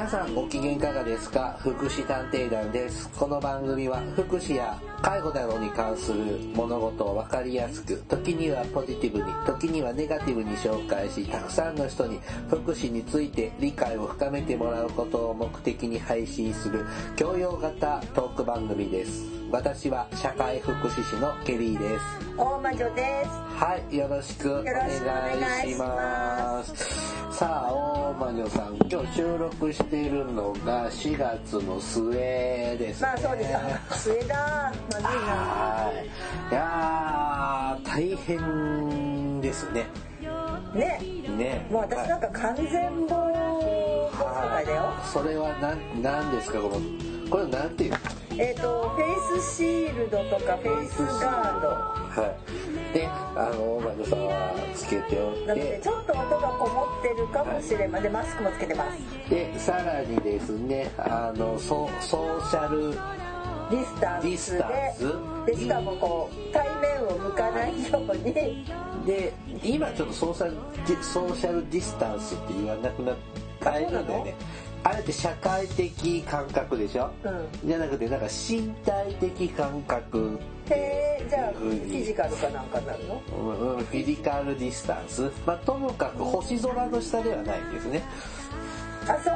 皆さんご機嫌いかがですか？福祉探偵団です。この番組は福祉や介護などに関する物事をわかりやすく、時にはポジティブに、時にはネガティブに紹介し、たくさんの人に福祉について理解を深めてもらうことを目的に配信する教養型トーク番組です。私は社会福祉士のケリーです。大魔女です。はい、よろしくお願いします。さあ、大魔女さん、今日収録しているのが4月の末です、ね。まあそうです。あ、末だ。まずいな。はい。いやー、大変ですね。ね。ね。もう私なんか完全防だよ。はいそれは何、何ですかこの、これなんていうえっ、と、フェイスシールドとかフェイスガード。はい。で、あの、大魔女さんはつけておなのでってち、ょっと音がこもってるかもしれません。で、マスクもつけてます。で、さらにですね、あの、ソソーシャル、ディスタンスで。ディスタンス？で、しかもこう、対面を向かないように。で今ちょっとソーシャルディソーシャルディスタンスって言わなくなった変えるんだよねあれって社会的間隔でしょ、うん。じゃなくてなんか身体的間隔、へえ、じゃあ、フィジカルかなんかになるの？うんうんフィジカルディスタンス、まあ、ともかく星空の下ではないんですね。あ、そう。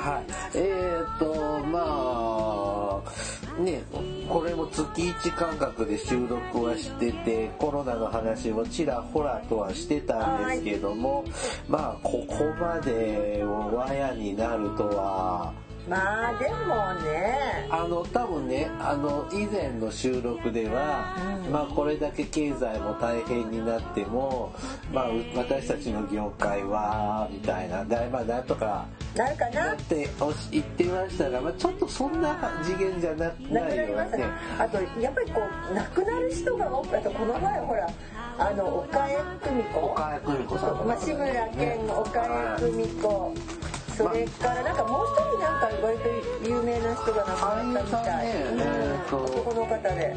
はい。えーとまあねこれも月1間隔で収録はしててコロナの話をちらほらとはしてたんですけどもまあここまでわやになるとはまあ、でもね。あの多分ねあの以前の収録では、うん。まあこれだけ経済も大変になってもまあう私たちの業界はみたいなだまあなんとかなるかな？っておし言ってましたが、まあ、ちょっとそんな次元じゃななくないよね。あとやっぱりこう亡くなる人が多くあとこの前ほらあの岡江久美子。岡江久美子さんまあ、志村けん。岡江久美子それからなんかもう一人なんか割と有名な人が亡くなったみたい、ねうん男の方で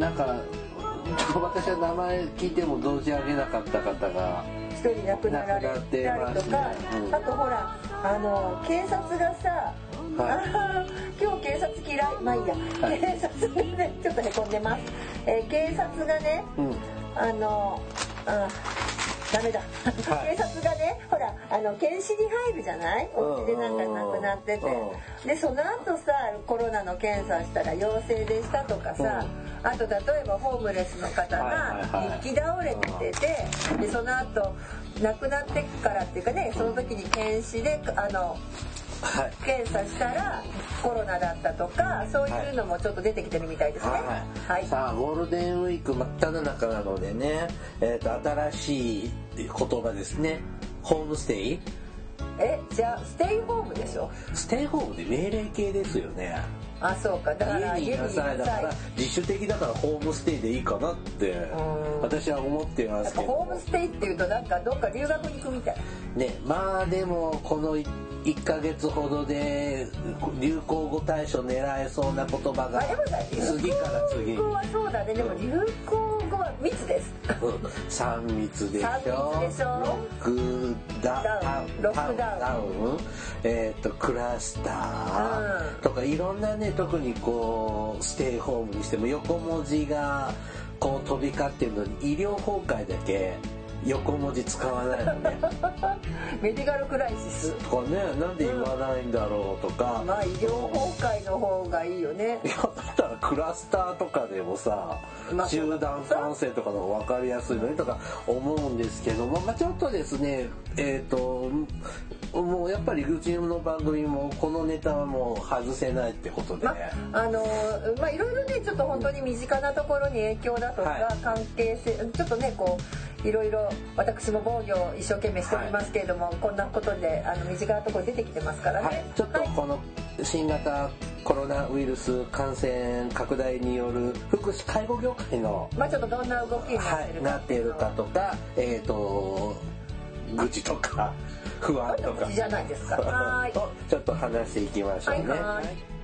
なんか私は名前聞いても存じ上げなかった方が一人亡くなられたりとか、うんあとほらあの警察がさ、はい。今日警察嫌い。まあいいや、はい。警察がねちょっとへこんでます、えー警察がねうん。あのあダメだ、はい。警察がねほらあの検視に入るじゃない？お家でなんか亡くなってて。うでその後さコロナの検査したら陽性でしたとかさ、あと例えばホームレスの方が日記倒れててでその後亡くなってからっていうかねその時に検視であのはい検査したらコロナだったとかそういうのもちょっと出てきてるみたいですね。はい、はい。さあゴールデンウィーク真っ只中なのでね、えー、と新しい言葉ですね。ホームステイ。えじゃあステイホームでしょ？ステイホームで命令形ですよね。あそうか。だから家にいなさいだから自主的だからホームステイでいいかなってん。私は思ってますけど。ぱホームステイっていうとなんかどっか留学に行くみたい。ねまあでもこの1ヶ月ほどで流行語大賞狙えそうな言葉が次から次に。行語はそうだね。でも流行語は密です。3密でしょ？三密でしょ？ロックダダウン。ロックダウン。えっ、とクラスター。うん。とかいろんなね特にこうステイホームにしても横文字がこう飛び交ってるのに医療崩壊だけ横文字使わないのね。メディカルクライシス。とかねなんで言わないんだろうとか、まあ医療崩壊の方がいいよね。いやだったらクラスターとかでもさまあ集団感染とかの方が分かりやすいのにとか思うんですけども、まあ、ちょっとですねえっ、ともうやっぱりうちの番組もこのネタはもう外せないってことで、まあのまあいろいろねちょっと本当に身近なところに影響だとか、はい。関係性ちょっとねこういろいろ私も防御を一生懸命しておりますけれども、こんなことであの身近なところに出てきてますからね、はい、ちょっとはいこの新型コロナウイルス感染拡大による福祉介護業界のまあちょっとどんな動きになってはい、るかとかえっ、と愚痴とか不安とか。じゃないですか。ちょっと話していきましょうね。はいはい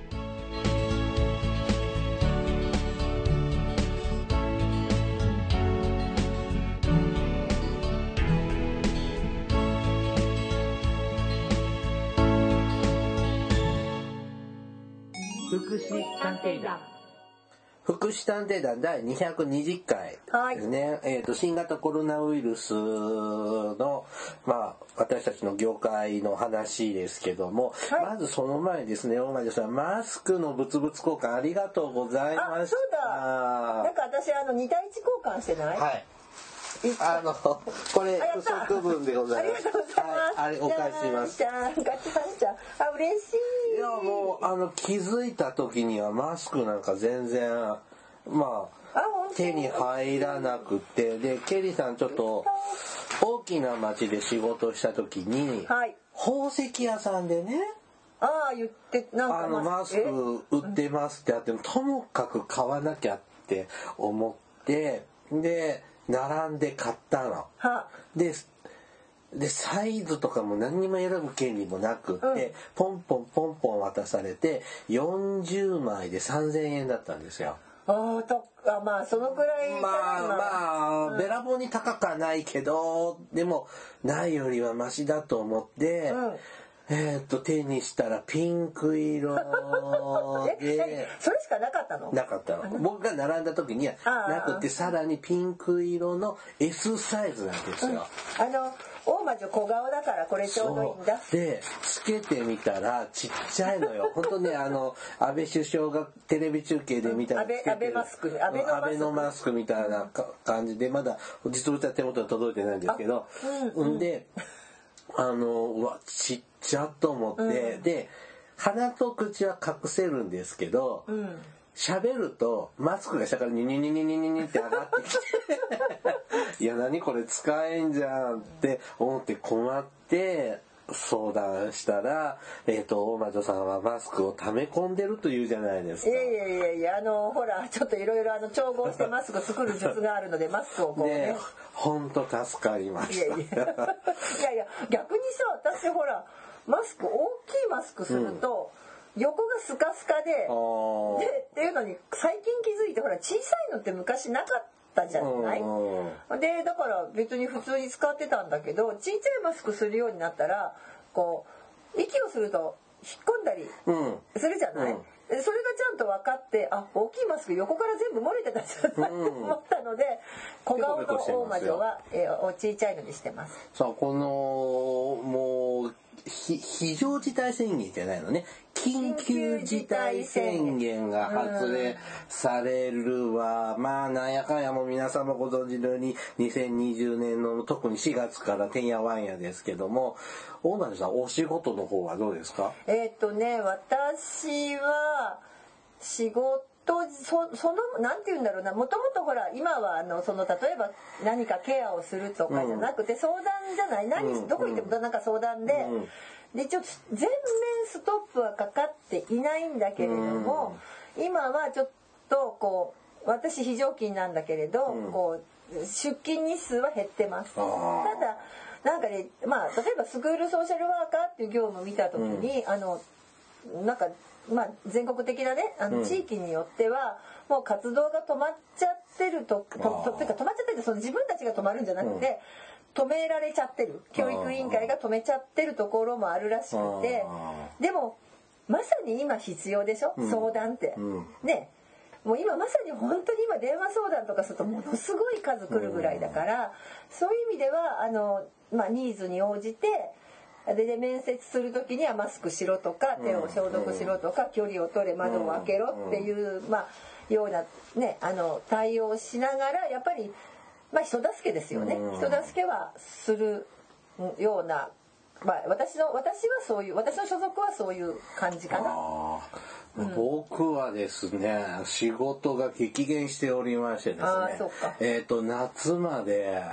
祉探偵団。福祉探偵団第220回ですね、えーと、新型コロナウイルスの、まあ、私たちの業界の話ですけども、はい、まずその前ですね大前さんマスクの物々交換ありがとうございました。あそうだ。なんか私あの2対1交換してない？はいあの、これ、不足分でございます。ありがとうございます。はい、あれ、お返しします。ガチャンちゃん。あ、嬉しい。いや、もう、あの、気づいた時にはマスクなんか全然、まあ、手に入らなくて、で、ケリーさんちょっと、大きな町で仕事した時に、はい、宝石屋さんでね、ああ、言って、なんかあの、マスク売ってますってあっても、ともかく買わなきゃって思って、で、並んで買ったの。で、で、サイズとかも何にも選ぶ権利もなくって、うん、ポンポンポンポン渡されて、40枚で3000円だったんですよ。ああ、とあまあ、そのくらい。まあまあ、うん、べらぼうに高くはないけど、でも、ないよりはマシだと思って、うんえっと、手にしたらピンク色で。それしかなかったの？なかったの。僕が並んだ時にはなくて、さらにピンク色の S サイズなんですよ。うん、あの、大魔女小顔だからこれちょうどいいんだ。で、つけてみたらちっちゃいのよ。本当ね、あの、安倍首相がテレビ中継で見たら安倍マスク、安倍のマスクみたいな感じで、まだ実物は手元に届いてないんですけど、うん、うん、で、あの、うわ、ちっちゃと思って、うん、で、鼻と口は隠せるんですけど、喋、うん、るとマスクが下からニニニニニニニって上がってきていや何これ使えんじゃんって思って困って相談したら、えっ、ー、と、大魔女さんはマスクを溜め込んでるというじゃないですか。いやいやいやいや、あの、ほら、ちょっといろいろあの、調合してマスク作る術があるので、マスクをこうね。ねほんと助かりました。いやいや、いやいや、逆にさ、私ほら、マスク、大きいマスクすると、うん、横がスカスカで、で、っていうのに、最近気づいて、ほら、小さいのって昔なかった。じゃない？でだから別に普通に使ってたんだけどちっちゃいマスクするようになったらこう息をすると引っ込んだりするじゃない、うん、それがちゃんと分かってあ大きいマスク横から全部漏れてたじゃないって思ったので、小顔の大魔女は、えー、おちいちゃいのにしてます。さあこのもう非常事態宣言じゃないのね。緊急事態宣言が発令されるわ。まあ、なんやかんやも皆様ご存知のように、2020年の特に4月からてんやわんやですけども、大前さん、お仕事の方はどうですか？えっとね、私は、仕事とそそのなんて言うんだろうな。もともとほら今はあのその例えば何かケアをするとかじゃなくて、相談じゃない。何、うん、どこ行ってもなんか相談で、うん、でちょっと全面ストップはかかっていないんだけれども、うん、今はちょっとこう私非常勤なんだけれど、こう出勤日数は減ってます。ただなんかねまあ例えばスクールソーシャルワーカーっていう業務を見た時に、あのなんかまあ、全国的なねあの地域によっては、もう活動が止まっちゃってるととというか止まっちゃってるその自分たちが止まるんじゃなくて、止められちゃってる。教育委員会が止めちゃってるところもあるらしくてでもまさに今必要でしょ、相談って。ね。もう今まさに本当に今電話相談とかするとものすごい数来るぐらいだからそういう意味ではあの、まあ、ニーズに応じてでで面接する時にはマスクしろとか手を消毒しろとか距離を取れ窓を開けろっていうまあようなねあの対応をしながらやっぱりまあ人助けですよね。人助けはするようなまあ私の私はそういう私の所属はそういう感じかな。僕はですね仕事が激減しておりましてですねえっ、ー、と夏まで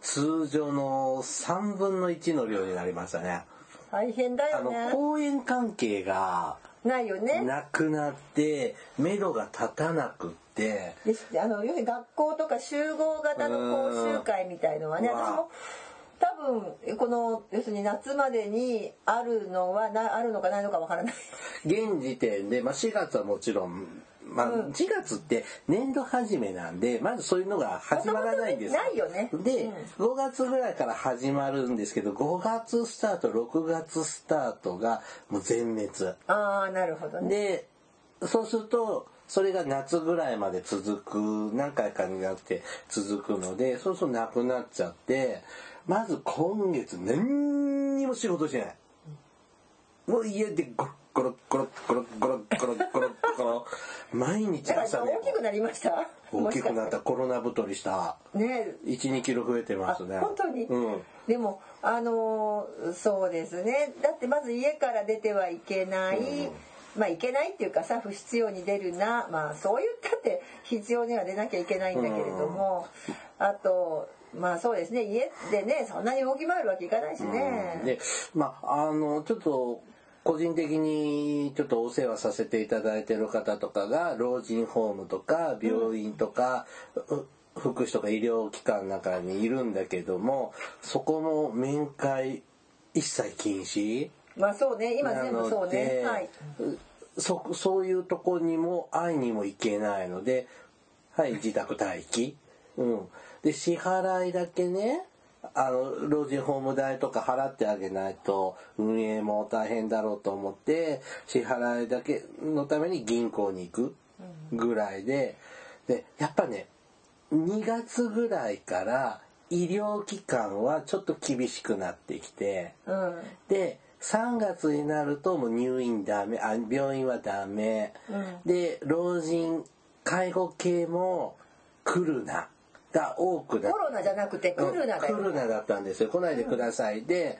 通常の3分の1の量になりましたね。大変だよね。あの公演関係がないよね。なくなって目処が立たなくって。あの要するに学校とか集合型の講習会みたいのはね私も多分この要するに夏までにあるのはなあるのかないのかわからない現時点で、まあ、4月はもちろんまあ、4月って年度始めなんで、まずそういうのが始まらないんですよ。ないよね。で、5月ぐらいから始まるんですけど、5月スタート、6月スタートがもう全滅。ああ、なるほどね。で、そうするとそれが夏ぐらいまで続く何回かになって続くのでそうするとなくなっちゃってまず今月何にも仕事しない。もう家でゴロゴロゴロゴロゴロゴロゴロゴロ毎日朝ね大きくなりました大きくなったコロナ太りしたね12キロ増えてますね本当に、うんでもあのーそうですねだってまず家から出てはいけない、まあいけないっていうかさ不必要に出るなまあそう言ったって必要には出なきゃいけないんだけれども、あとまあそうですね。家でねそんなに動き回るわけいかないしね、でまああのちょっと個人的にちょっとお世話させていただいてる方とかが老人ホームとか病院とか、う福祉とか医療機関の中にいるんだけどもそこも面会一切禁止。まあそうね。今全部そうね。はい。そそういうとこにも会いにも行けないのではい自宅待機、うん、で支払いだけねあの老人ホーム代とか払ってあげないと運営も大変だろうと思って支払いだけのために銀行に行くぐらいででやっぱね2月ぐらいから医療機関はちょっと厳しくなってきて。うん。で3月になるともう入院ダメあ病院はダメ、うで老人介護系も来るなが多くなっコロナじゃなくてクルナだよ、うん来るなだったんですよ。来ないでください、で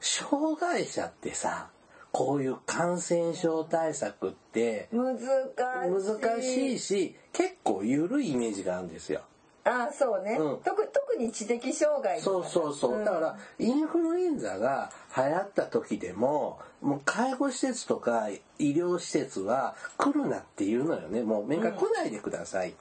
障害者ってさこういう感染症対策って難しい。難しいし結構緩いイメージがあるんですよ。ああそうね、うん。特特に知的障害そうそうそう、ん。だからインフルエンザが流行った時でももう介護施設とか医療施設は来るなって言うのよね。もう面会来ないでください。って、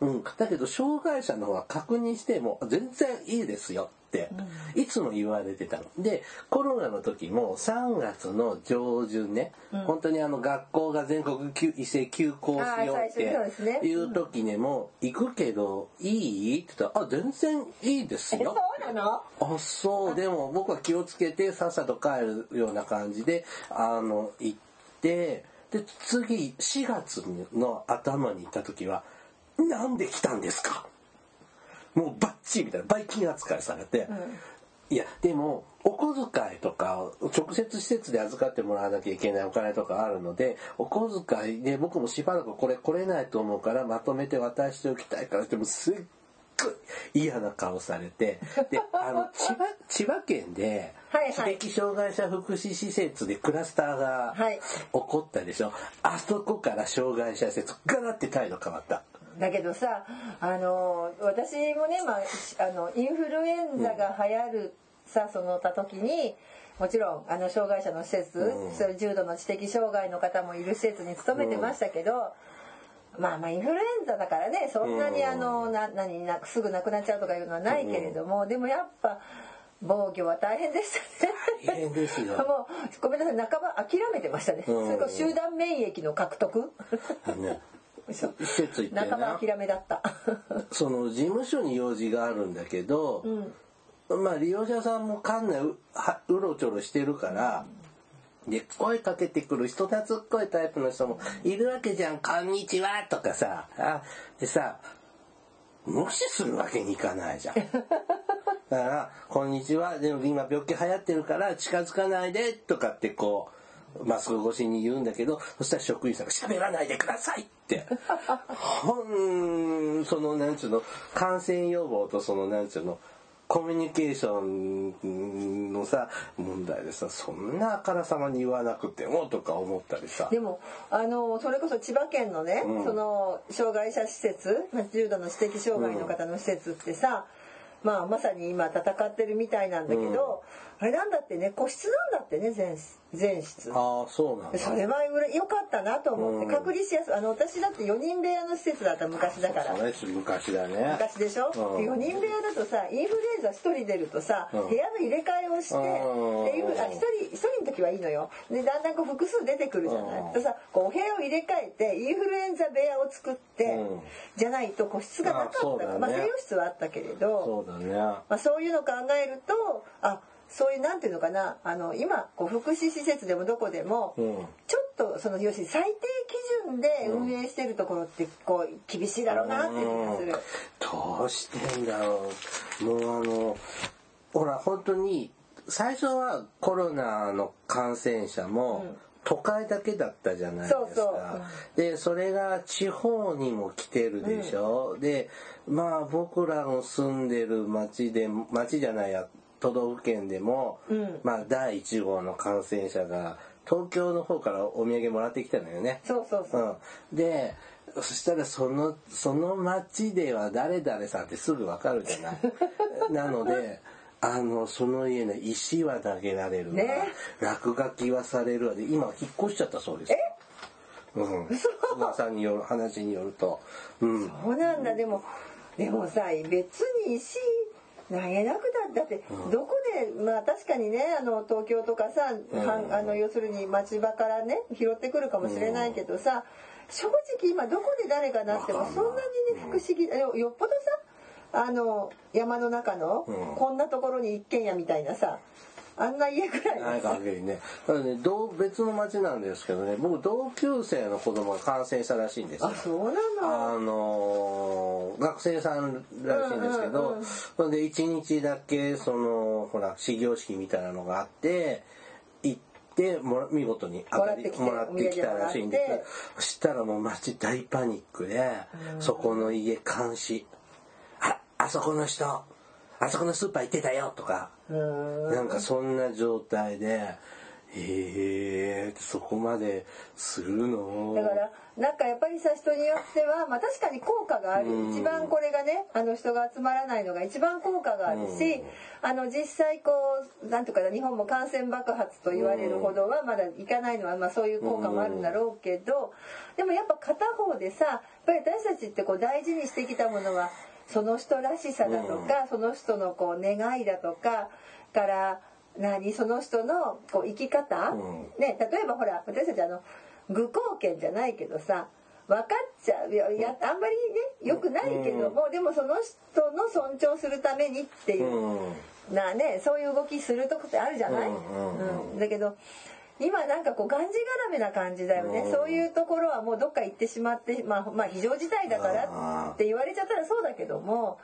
うんだけど障害者の方は確認しても全然いいですよっていつも言われてたの。でコロナの時も3月の上旬ね、本当にあの学校が全国休一斉休校しようっていう時にも「行くけどいい?」って言ったら「あ全然いいですえよ」そうなの？あそう。でも僕は気をつけてさっさと帰るような感じであの行ってで次4月の頭に行った時は「なんで来たんですか?」もうバッチリみたいなバイキン扱いされて、いやでもお小遣いとか直接施設で預かってもらわなきゃいけないお金とかあるのでお小遣いで僕もしばらくこれ来れないと思うからまとめて渡しておきたいからってもうすっごい嫌な顔されて。であの 千葉千葉県ではいはい。知的障害者福祉施設でクラスターがはい。起こったでしょ、あそこから障害者施設ガラって態度変わった。だけどさあの私もね、まあ、あのインフルエンザが流行るさそのた時にもちろんあの障害者の施設、うん。そういう重度の知的障害の方もいる施設に勤めてましたけど、まあまあインフルエンザだからねそんなにうん。あのな何なすぐ亡くなっちゃうとかいうのはないけれども、でもやっぱ防御は大変でしたね。大変ですよ。もうごめんなさい半ば諦めてましたね。うん。それから集団免疫の獲得。ねそう施設行ってな諦めだった。その事務所に用事があるんだけど、まあ利用者さんも館内うはうろちょろしてるから、で声かけてくる人懐っこいタイプの人もいるわけじゃん「こんにちは」とかさ。あでさ無視するわけにいかないじゃん。だから「こんにちは。でも今病気流行ってるから近づかないで」とかってこうマスク越しに言うんだけどそしたら職員さんが「喋らないでください」って。ほんそのなんちゅうの感染予防とそのなんちゅうのコミュニケーションのさ問題でさそんなあからさまに言わなくてもとか思ったりさ。でもあのそれこそ千葉県のね、うん。その障害者施設まあ重度の知的障害の方の施設ってさ、まあまさに今戦ってるみたいなんだけど、あれなんだってね個室なんだってね全全室。ああそうなんだ。それはうれ良かったなと思って、うん。隔離しやすい。あの私だって4人部屋の施設だった昔だから。それ昔だね。昔でしょ、うん。で4人部屋だとさインフルエンザ1人出るとさ、うん。部屋の入れ替えをして、うん。あ1人一人の時はいいのよ。でだんだんこう複数出てくるじゃない、うん。でさこうお部屋を入れ替えてインフルエンザ部屋を作って、うん。じゃないと個室がなかった。ね。まあ、西洋室はあったけれど。そうだね。まあ、そういうのを考えるとあそういうなんていうのかなあの今こう福祉施設でもどこでも、うんちょっとその要するに最低基準で運営してるところってこう厳しいだろうなっていう気がする。どうしてんだろうもうあのほら本当に最初はコロナの感染者も、都会だけだったじゃないですか。そうそうで、それが地方にも来てるでしょ。で、まあ僕らの住んでる町で、町じゃないや、都道府県でも、うん。まあ第1号の感染者が東京の方からお土産もらってきたのよね。そうそうそう。うん、でそしたらそのその町では誰々さんってすぐわかるじゃない。なのであのその家の石は投げられるわ、ね。落書きはされるわ。で今引っ越しちゃったそうです。うん、噂による話によると。うん。そうなんだ。でもでもさ別に石投げなくだだってどこでまあ確かにねあの東京とかさ、はんあの要するに町場からね拾ってくるかもしれないけどさ正直今どこで誰がなってもそんなにね不思議よよっぽどさあの山の中のうん。こんなところに一軒家みたいなさあんな家ぐらいないのさ限りね。ただね同別の町なんですけどね。僕同級生の子供が感染したらしいんですよ。あそうなの？あのー学生さんらしいんですけど、うんうんうんそれで一日だけそのほら始業式みたいなのがあって行ってもら見事に当たりもらってきてもらってきたらしいんです。そしたらもう街大パニックで、そこの家監視。ああそこの人あそこのスーパー行ってたよとか、なんかそんな状態でえー、そこまでするの？だからなんかやっぱりさ人によってはまあ確かに効果がある。うん。一番これがねあの人が集まらないのが一番効果があるしあの実際こうなんとかな日本も感染爆発と言われるほどはまだいかないのはまあそういう効果もあるんだろうけどでもやっぱ片方でさやっぱり私たちってこう大事にしてきたものはその人らしさだとかその人のこう願いだとかから何その人のこう生き方、うん。ね、例えばほら私たちあの愚行権じゃないけどさ分かっちゃういやあんまりねよくないけども、でもその人の尊重するためにっていう、うん。なねそういう動きするとこってあるじゃない、うんうん。うん。だけど今なんかこうがんじがらめな感じだよね、うん。そういうところはもうどっか行ってしまってまあまあ非常事態だからって言われちゃったらそうだけども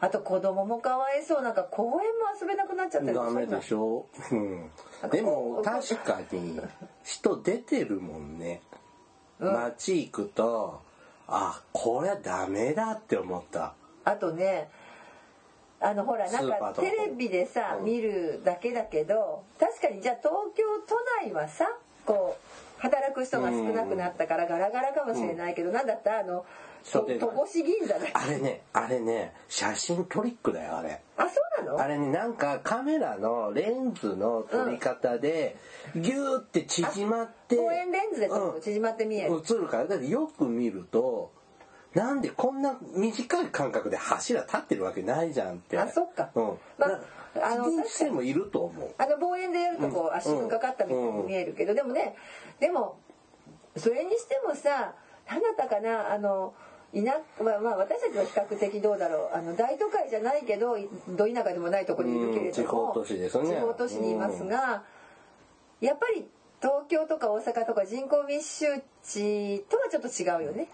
あと子供もかわいそう。なんか公園も遊べなくなっちゃったりダメでしょ、うん、でも確かに人出てるもんね。街行くとあこれはダメだって思った。あとねあのほらなんかか。テレビでさ、うん。見るだけだけど確かにじゃあ東京都内はさこう働く人が少なくなったからガラガラかもしれないけど、なんだった？らあの戸越銀座だあれねあれね写真トリックだよあれ。あそうなの？あれねなんかカメラのレンズの撮り方でギューって縮まって望遠レンズで縮まって見える、映るから。だってよく見るとなんでこんな短い間隔で柱立ってるわけないじゃんって。あそっか。うん。まあなあのにしてもいると思う。あの望遠でやるとこう足がかかったみたいに見えるけど、でもねでもそれにしてもさ何だったかなあの田まあ、まあ私たちは比較的どうだろう。あの大都会じゃないけどど田舎でもないところにいるけれども、うん。地方都市ですね。地方都市にいますが、やっぱり東京とか大阪とか人口密集地とはちょっと違うよね。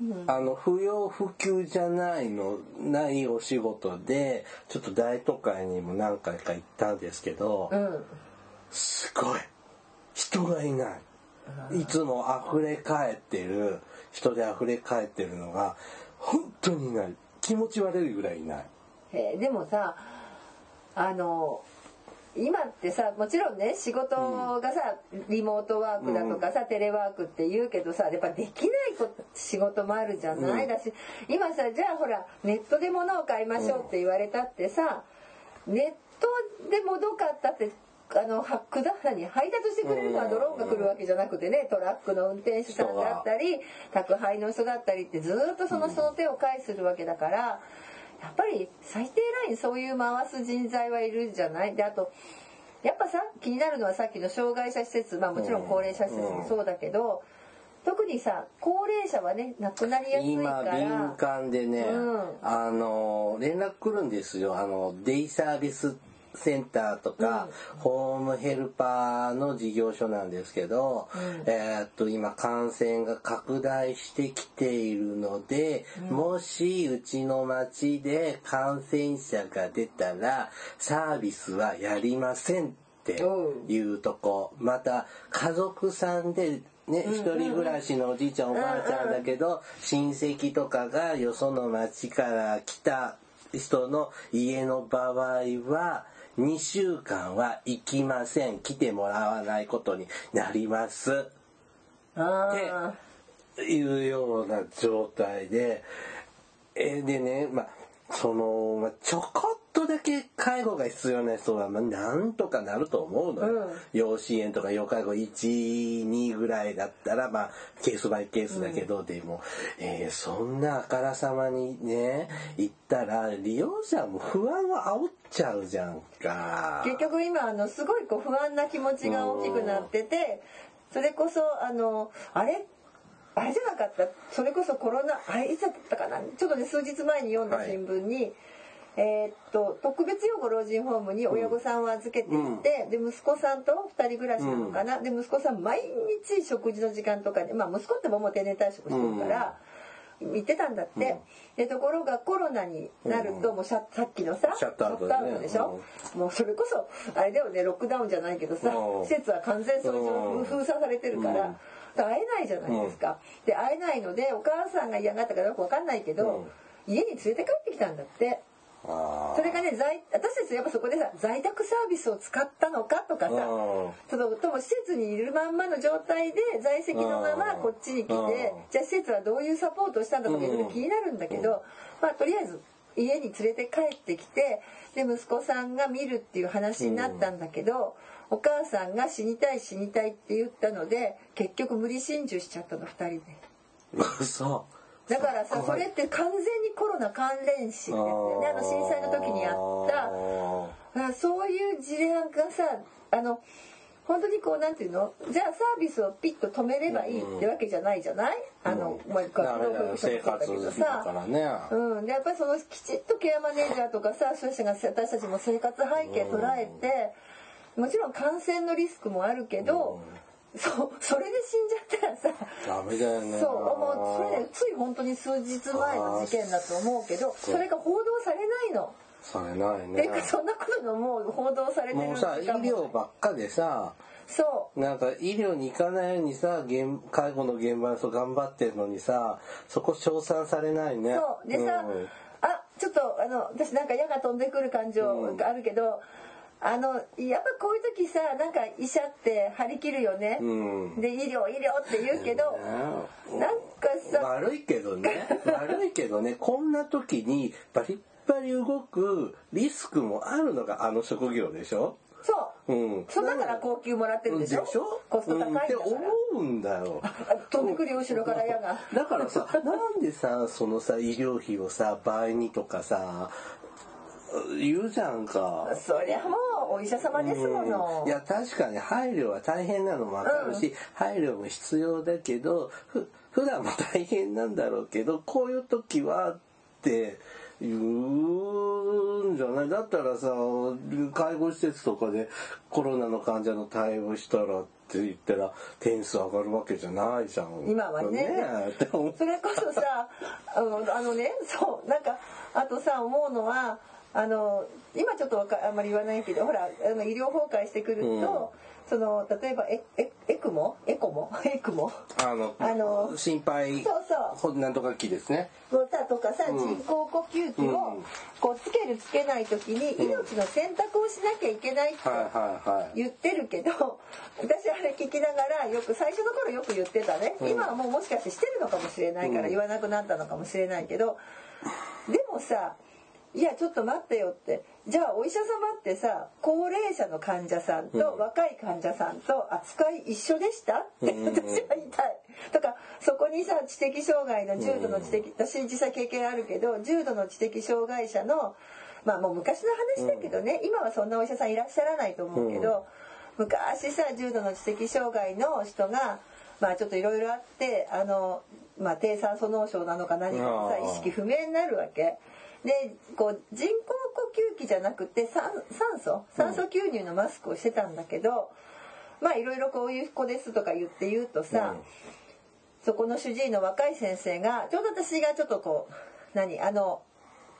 うん。あの不要不急じゃないのないお仕事でちょっと大都会にも何回か行ったんですけど、うん。すごい。人がいない。いつも溢れ返ってる人で溢れ返ってるのが本当にいない。気持ち悪いぐらいいない。えーでもさあの今ってさもちろんね仕事がさ、リモートワークだとかさ、テレワークって言うけどさやっぱできないこ仕事もあるじゃない、うん。だし今さじゃあほらネットで物を買いましょうって言われたってさ、ネットで物買ったってあのはくだ何配達してくれるのはドローンが来るわけじゃなくてねトラックの運転手さんだったり宅配の人だったりってずっとその人の手を介するわけだから。やっぱり最低ラインそういう回す人材はいるんじゃない？であとやっぱさ気になるのはさっきの障害者施設まあもちろん高齢者施設もそうだけど、特にさ高齢者はね亡くなりやすいか今敏ら感でね、うん。あの連絡来るんですよ。あのデイサービスセンターとか、ホームヘルパーの事業所なんですけど、えーっと今感染が拡大してきているので、もしうちの町で感染者が出たらサービスはやりませんっていうとこ、また家族さんでね、一人暮らしのおじいちゃんおばあちゃんだけど、親戚とかがよその町から来た人の家の場合は、2週間は行きません。来てもらわないことになります。あっていうような状態で、えーでね、まあ、その、まあ、ちょこっとだけ介護が必要な人は、まあ、なんとかなると思うのよ。うん養子縁とか要介護1、2ぐらいだったら、まあ、ケースバイケースだけど、でも、えーそんなあからさまにね、行ったら、利用者も不安を煽っちゃうじゃんか。結局今あのすごいこう不安な気持ちが大きくなっててそれこそあのあれあれじゃなかった。それこそコロナあれいつだったかな。ちょっとね数日前に読んだ新聞に、えーっと特別養護老人ホームに親御さんを預けていて、で息子さんと2人暮らしなのかな、で息子さん毎日食事の時間とかでまあ息子ってももう定年退職してるから。行ってたんだって、でところがコロナになるともうさっきのさシャットアウトでしょ、もうそれこそあれだよねロックダウンじゃないけどさうん。施設は完全そううん封鎖されてるから、うん会えないじゃないですか、で会えないのでお母さんが嫌がったかよく分かんないけど、家に連れて帰ってきたんだって。それがね在私たちやっぱそこでさ在宅サービスを使ったのかとかさ、うん。そのとも施設にいるまんまの状態で在籍のままこっちに来てうん。じゃあ施設はどういうサポートをしたんだとかいろいろ気になるんだけど、まあとりあえず家に連れて帰ってきてで息子さんが見るっていう話になったんだけど、お母さんが死にたい死にたいって言ったので結局無理心中しちゃったの2人で。嘘。だからさそれって完全にコロナ関連死ですよねあの震災の時にあった。だからそういう事例がさあの本当にこうなんていうの？じゃあサービスをピッと止めればいいってわけじゃないじゃない、あの、まあ、ダメだよ生学童活だからね。うん、でやっぱりそのきちっとケアマネージャーとかさそういう人が私たちも生活背景捉えて、もちろん感染のリスクもあるけど、そうそれで死んじゃったらさダメだよね。そうもうそれねつい本当に数日前の事件だと思うけどそれが報道されないの。されないっていうねか。そんなことのもう報道されてるもうさ、医療ばっかでさ、そうなんか医療に行かないようにさ、現介護の現場でそう頑張ってるのにさ、そこ称賛されないね。そうでさ、うんあちょっとあの私なんか矢が飛んでくる感情があるけど、あのやっぱこういう時さなんか医者って張り切るよね、うん。で医療医療って言うけど、ねなんかさ悪いけどね。悪いけどね。こんな時にバリッバリ動くリスクもあるのがあの職業でしょ？そう、うん。そうだから高級もらってるでしょ？コスト高いんだから、うん。って思うんだよ。あ飛んでくるよ後ろから矢が。だからさなんでさそのさ医療費をさ倍にとかさ言うじゃんか。そりゃもうお医者様ですもの、いや確かに配慮は大変なのもわかるし、配慮も必要だけどふ普段も大変なんだろうけどこういう時はって言うんじゃない？だったらさ介護施設とかでコロナの患者の対応したらって言ったら点数上がるわけじゃないじゃん。今はね。えって思う。それこそさあのあのねそうなんかあとさ思うのはあの今ちょっとあんまり言わないけどほらあの医療崩壊してくると、その例えばエエエクモ？エコモ？エクモ？あのあの心配そうそう。ほなんとか期ですね。もうさとかさ、うん。人工呼吸器をうん。こうつけるつけない時に命の選択をしなきゃいけないって言ってるけど私あれ聞きながらよく最初の頃よく言ってたね、うん。今はもうもしかしてしてるのかもしれないからうん。言わなくなったのかもしれないけどでもさいやちょっと待ってよって。じゃあお医者様ってさ高齢者の患者さんとうん。若い患者さんと扱い一緒でしたってうん。私は言いたい。とかそこにさ知的障害の重度の知的私実際経験あるけど重度の知的障害者のまあもう昔の話だけどね、今はそんなお医者さんいらっしゃらないと思うけど、昔さ重度の知的障害の人がまあちょっといろいろあってあの、まあ、低酸素脳症なのか何かでさ意識不明になるわけ。でこう人工呼吸器じゃなくて酸酸素？酸素吸入のマスクをしてたんだけど、まあいろいろこういう子ですとか言って言うとさ、そこの主治医の若い先生がちょうど私がちょっとこう何？あの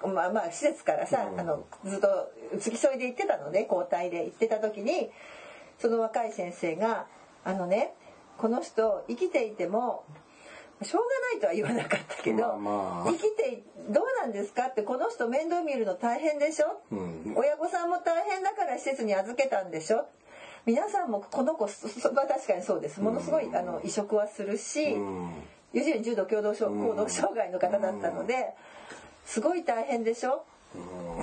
まあまあ施設からさ、あのずっと付き添いで行ってたのね交代で行ってた時にその若い先生が「あのねこの人生きていてもしょうがないとは言わなかったけど、まあまあ。生きてどうなんですかってこの人面倒見るの大変でしょ、うん。親御さんも大変だから施設に預けたんでしょ？皆さんもこの子そそまあ確かにそうです。ものすごい、あの移植はするし、うん。要するに重度共同障行動障害の方だったので、すごい大変でしょ？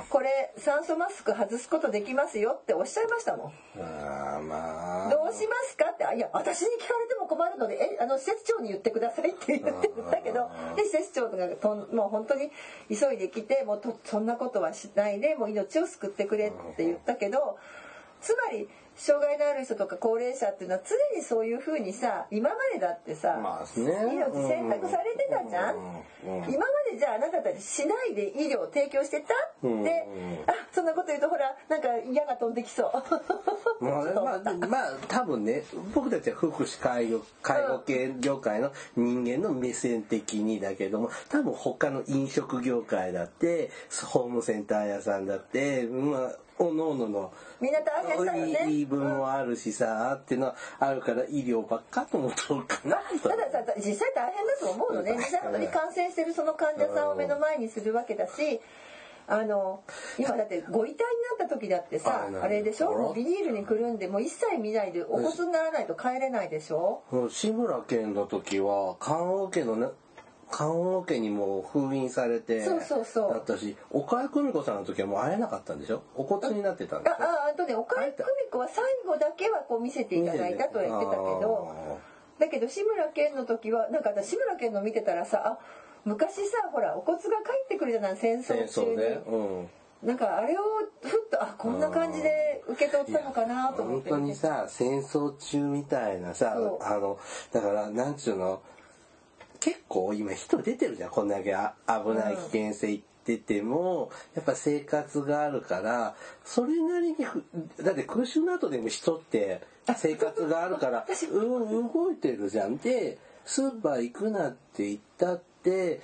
これ酸素マスク外すことできますよっておっしゃいましたもん。あーまあ。どうしますかって、あいや、私に聞かれても困るので、え、あの、施設長に言ってくださいって言ってるんだけど、で、施設長がとん、もう本当に急いで来て、もうと、そんなことはしないで、もう命を救ってくれって言ったけど、つまり、障害のある人とか高齢者っていうのは常にそういうふうにさ、今までだってさ、まあね。命選択されてたじゃん。今までじゃああなたたちしないで医療を提供してた、うんで、あ、そんなこと言うとほら、なんか嫌が飛んできそう。まあ、まあ、まあ、多分ね、僕たちは福祉介護、介護系業界の人間の目線的にだけども、多分他の飲食業界だって、ホームセンター屋さんだって、まあ、おのおのの。みんな大変だよね。言い分もあるしさ、っていうのはあるから医療ばっかと思っとるかなと。たださ実際大変だと思うのね。実際本当に感染してるその患者さんを目の前にするわけだしあの今だってご遺体になった時だってさあれでしょ？ビニールにくるんでもう一切見ないでお骨にならないと帰れないでしょ？志村けんの時は棺桶のね棺桶にもう封印されてそうそうそう。だったし岡井久美子さんの時はもう会えなかったんでしょ？お骨になってたんでしょ？あああとね岡井久美子は最後だけはこう見せていただいたとは言ってたけどだけど志村けんの時はなんか私志村けんの見てたらさあ昔さほらお骨が帰ってくるじゃない戦争戦中に。争で、うん。なんかあれをふっとあこんな感じで受け取ったのかなと思って。本当にさ戦争中みたいなさあのだからなんちゅうの？結構今人出てるじゃんこんだけあ危ない危険性言ってても、やっぱ生活があるからそれなりにふだって空襲の後でも人って生活があるからうん動いてるじゃん。でスーパー行くなって言ったって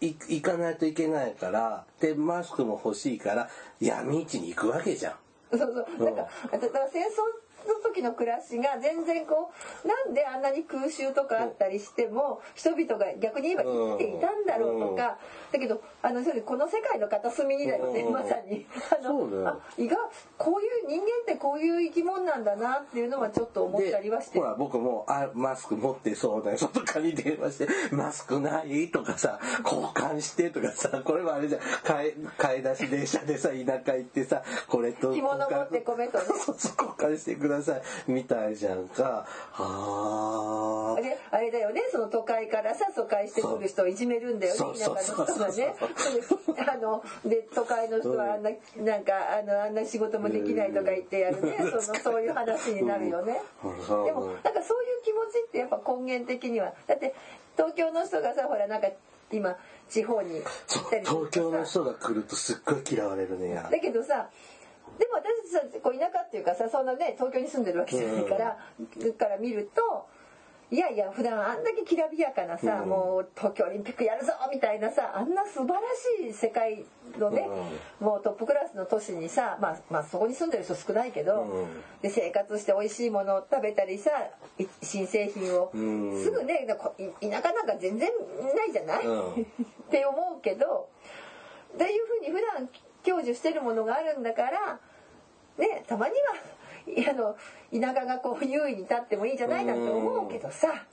い行かないといけないからでマスクも欲しいから闇市に行くわけじゃん。そうそう。なんかだから戦争の時の暮らしが全然こうなんであんなに空襲とかあったりしても人々が逆に言えば生きていたんだろうとかだけどあのこの世界の片隅にだよねうん。まさに。あのあ意外こういう人間ってこういう生き物なんだなっていうのはちょっと思ったりはして。でほら僕もあマスク持ってそうだよ外からに電話して「マスクない?」とかさ「交換して」とかさこれもあれじゃん。買い買い出し電車でさ田舎行ってさこれと着物持って米とね。そうそう交換してください。みたいじゃんか。ああれ？あれだよね。その都会からさ疎開してくる人をいじめるんだよね。田舎の人がね。あので都会の人はあんななんかあのあんな仕事もできないとか言ってやるね。そのそういう話になるよね。うん。でもなんかそういう気持ちってやっぱ根源的には。だって東京の人がさほらなんか今地方に行ったり東京のさ人が来るとすっごい嫌われるねや。だけどさでも私たちさこう田舎っていうかさそんなね東京に住んでるわけじゃないから、から見るといやいや普段あんだけきらびやかなさ、うん。もう東京オリンピックやるぞみたいなさあんな素晴らしい世界のね、もうトップクラスの都市にさ、まあ、まあそこに住んでる人少ないけど、うん。で生活して美味しいものを食べたりさい新製品を、うん。すぐね田舎なんか全然ないじゃない、うん。って思うけどっていうふうに普段享受してるものがあるんだからねたまにはあの田舎がこう優位に立ってもいいんじゃないなんて思うけどさ。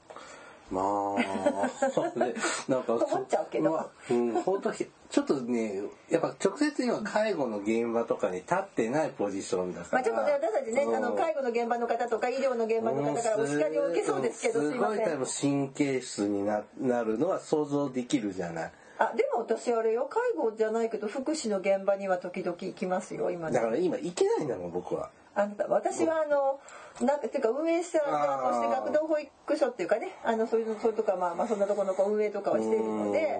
まあ、ね、なんか、思っちゃうけど。まあ、うん、本当に、ちょっとね、やっぱ直接今介護の現場とかに立ってないポジションだから。まあちょっとね私たちねうん。あの介護の現場の方とか医療の現場の方からお叱りを受けそうですけどすごい多分神経質にななるのは想像できるじゃない。あでも私あれよ介護じゃないけど福祉の現場には時々行きますよ今ね。だから今行けないんだもん、僕は。あなた私はあのなんかていうか運営した側として学童保育所っていうかねあのそういうのそういうとかまあまあそんなところの運営とかはしているので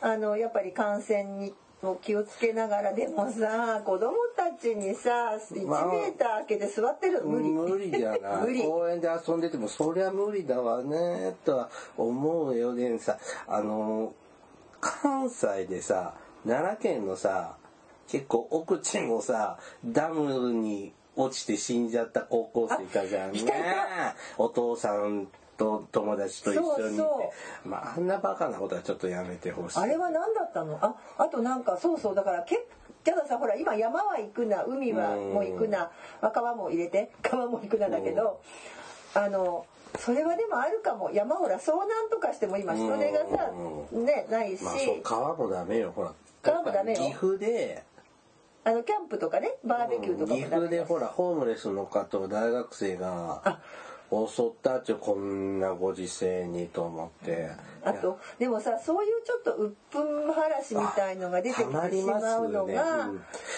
あのやっぱり感染にもう気をつけながらでもさ子供たちにさ1まあメーター開けて座ってるの無理、無理じゃない。無理。公園で遊んでてもそりゃ無理だわねとは思うよでさあの関西でさ奈良県のさ結構奥地もさダムに落ちて死んじゃった高校生いたじゃんね。お父さんと友達と一緒にまああんなバカなことはちょっとやめてほしい。あれは何だったの？ああとなんかそうそうだからけたださほら今山は行くな海はもう行くな、まあ、川も入れて川も行くなだけど、あのそれはでもあるかも。山ほら遭難とかしても今人手がさ、ねないし、まあ川もダメよ。ほら川もダメよ。岐阜で。あのキャンプとかねバーベキューとかも岐阜でほらホームレスの方を大学生が襲ったっちゅうこんなご時世にと思ってあとでもさそういうちょっと鬱憤話みたいのが出てきてしまうのが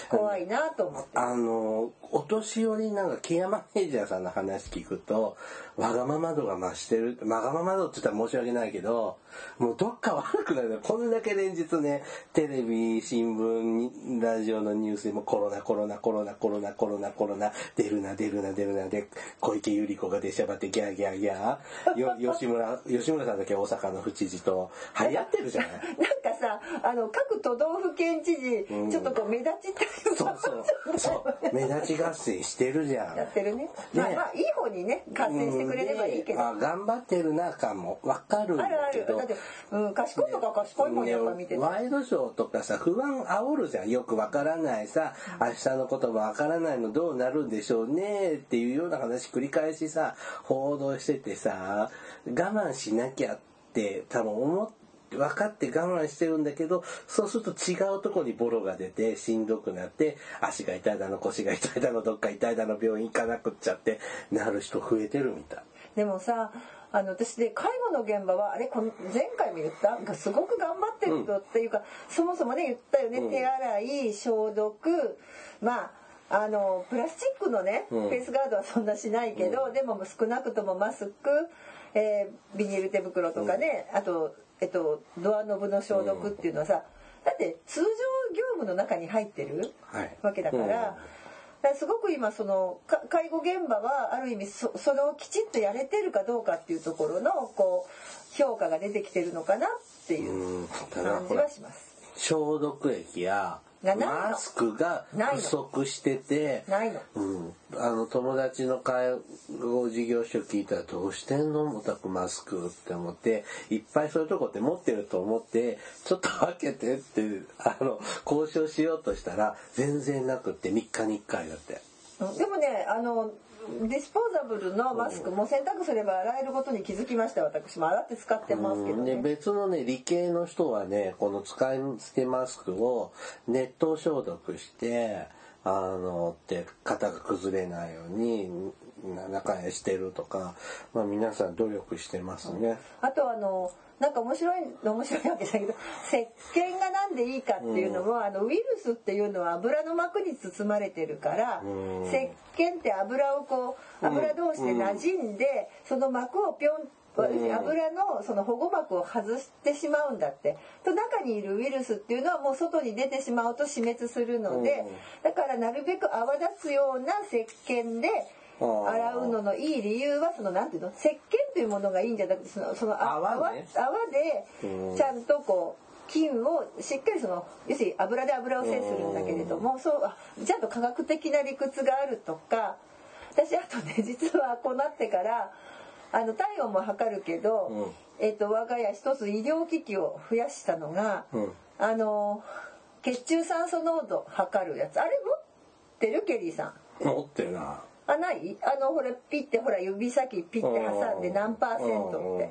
怖いなと思って。あのお年寄りなんかケアマネージャーさんの話聞くとわがまま度が増してるわがまま度って言ったら申し訳ないけどもうどっか悪くなる。こんだけ連日ねテレビ新聞ラジオのニュースでもコロナコロナコロナコロナコロナコロナ出るな出るな出るなで小池百合子が出しゃばってギャーギャーギャー。よ吉村吉村さんだけ大阪の府知事と流行ってるじゃない。なんかさあの各都道府県知事、うん。ちょっとこう目立ちたいそうそう。そう。目立ち合戦してるじゃん。やってるね。まあまあいい方にね活性してくれればいいけど、であ頑張ってるな感もわかるんあるあだけど。るだって、うん、賢いとか賢いもんやっぱ見てて、ねワイドショーとかさ不安煽るじゃん。よくわからないさ明日のこともわからないのどうなるんでしょうねっていうような話繰り返しさ報道しててさ我慢しなきゃって多分思って分かって我慢してるんだけどそうすると違うとこにボロが出てしんどくなって足が痛いだの腰が痛いだのどっか痛いだの病院行かなくっちゃってなる人増えてるみたい。でもさあの私で介護の現場はあれこの前回も言った？がすごく頑張ってる人っていうか、そもそもね言ったよね、うん。手洗い消毒まああのプラスチックのね、うん。フェイスガードはそんなしないけど、でも少なくともマスク、えービニール手袋とかね、あと、えっと、ドアノブの消毒っていうのはさ、だって通常業務の中に入ってるはいわけだから。すごく今そのか介護現場はある意味そそれをきちっとやれてるかどうかっていうところのこう評価が出てきてるのかなっていう感じはします。消毒液やマスクが不足してて。うん、あの友達の介護事業所聞いたらどうしてんの？おたくマスクって思っていっぱいそういうとこって持ってると思ってちょっと分けてってあの交渉しようとしたら全然なくって3日に1回だって。うんでもねあのディスポーザブルのマスクも洗濯すれば洗えることに気づきました私も洗って使ってますけどでね。別のね理系の人はねこの使い捨てマスクを熱湯消毒してあのって型が崩れないようにな中へしてるとか、まあ、皆さん努力してますね。あとあのなんか面白い面白いわけだけど 石鹸がなんでいいかっていうのも、あのウイルスっていうのは油の膜に包まれてるから、うん。石鹸って油をこう油同士で馴染んで、その膜をぴょんうん。油のその保護膜を外してしまうんだって。と中にいるウイルスっていうのはもう外に出てしまうと死滅するので、うん。だからなるべく泡立つような石鹸で洗うののいい理由はそのなんていうの石鹸というものがいいんじゃなくてそのそのあ泡ね。泡うん。でちゃんとこう菌をしっかりその要するに油で油を制するんだけれどもそうあちゃんと科学的な理屈があるとか 私あとね 実はこうなってからあの体温も測るけど、えっと我が家一つ医療機器を増やしたのが、うん。あの血中酸素濃度測るやつ。あれ持ってる？ケリーさん。持ってるな。あない？あのほらピッてほら指先ピッて挟んで何パーセントって。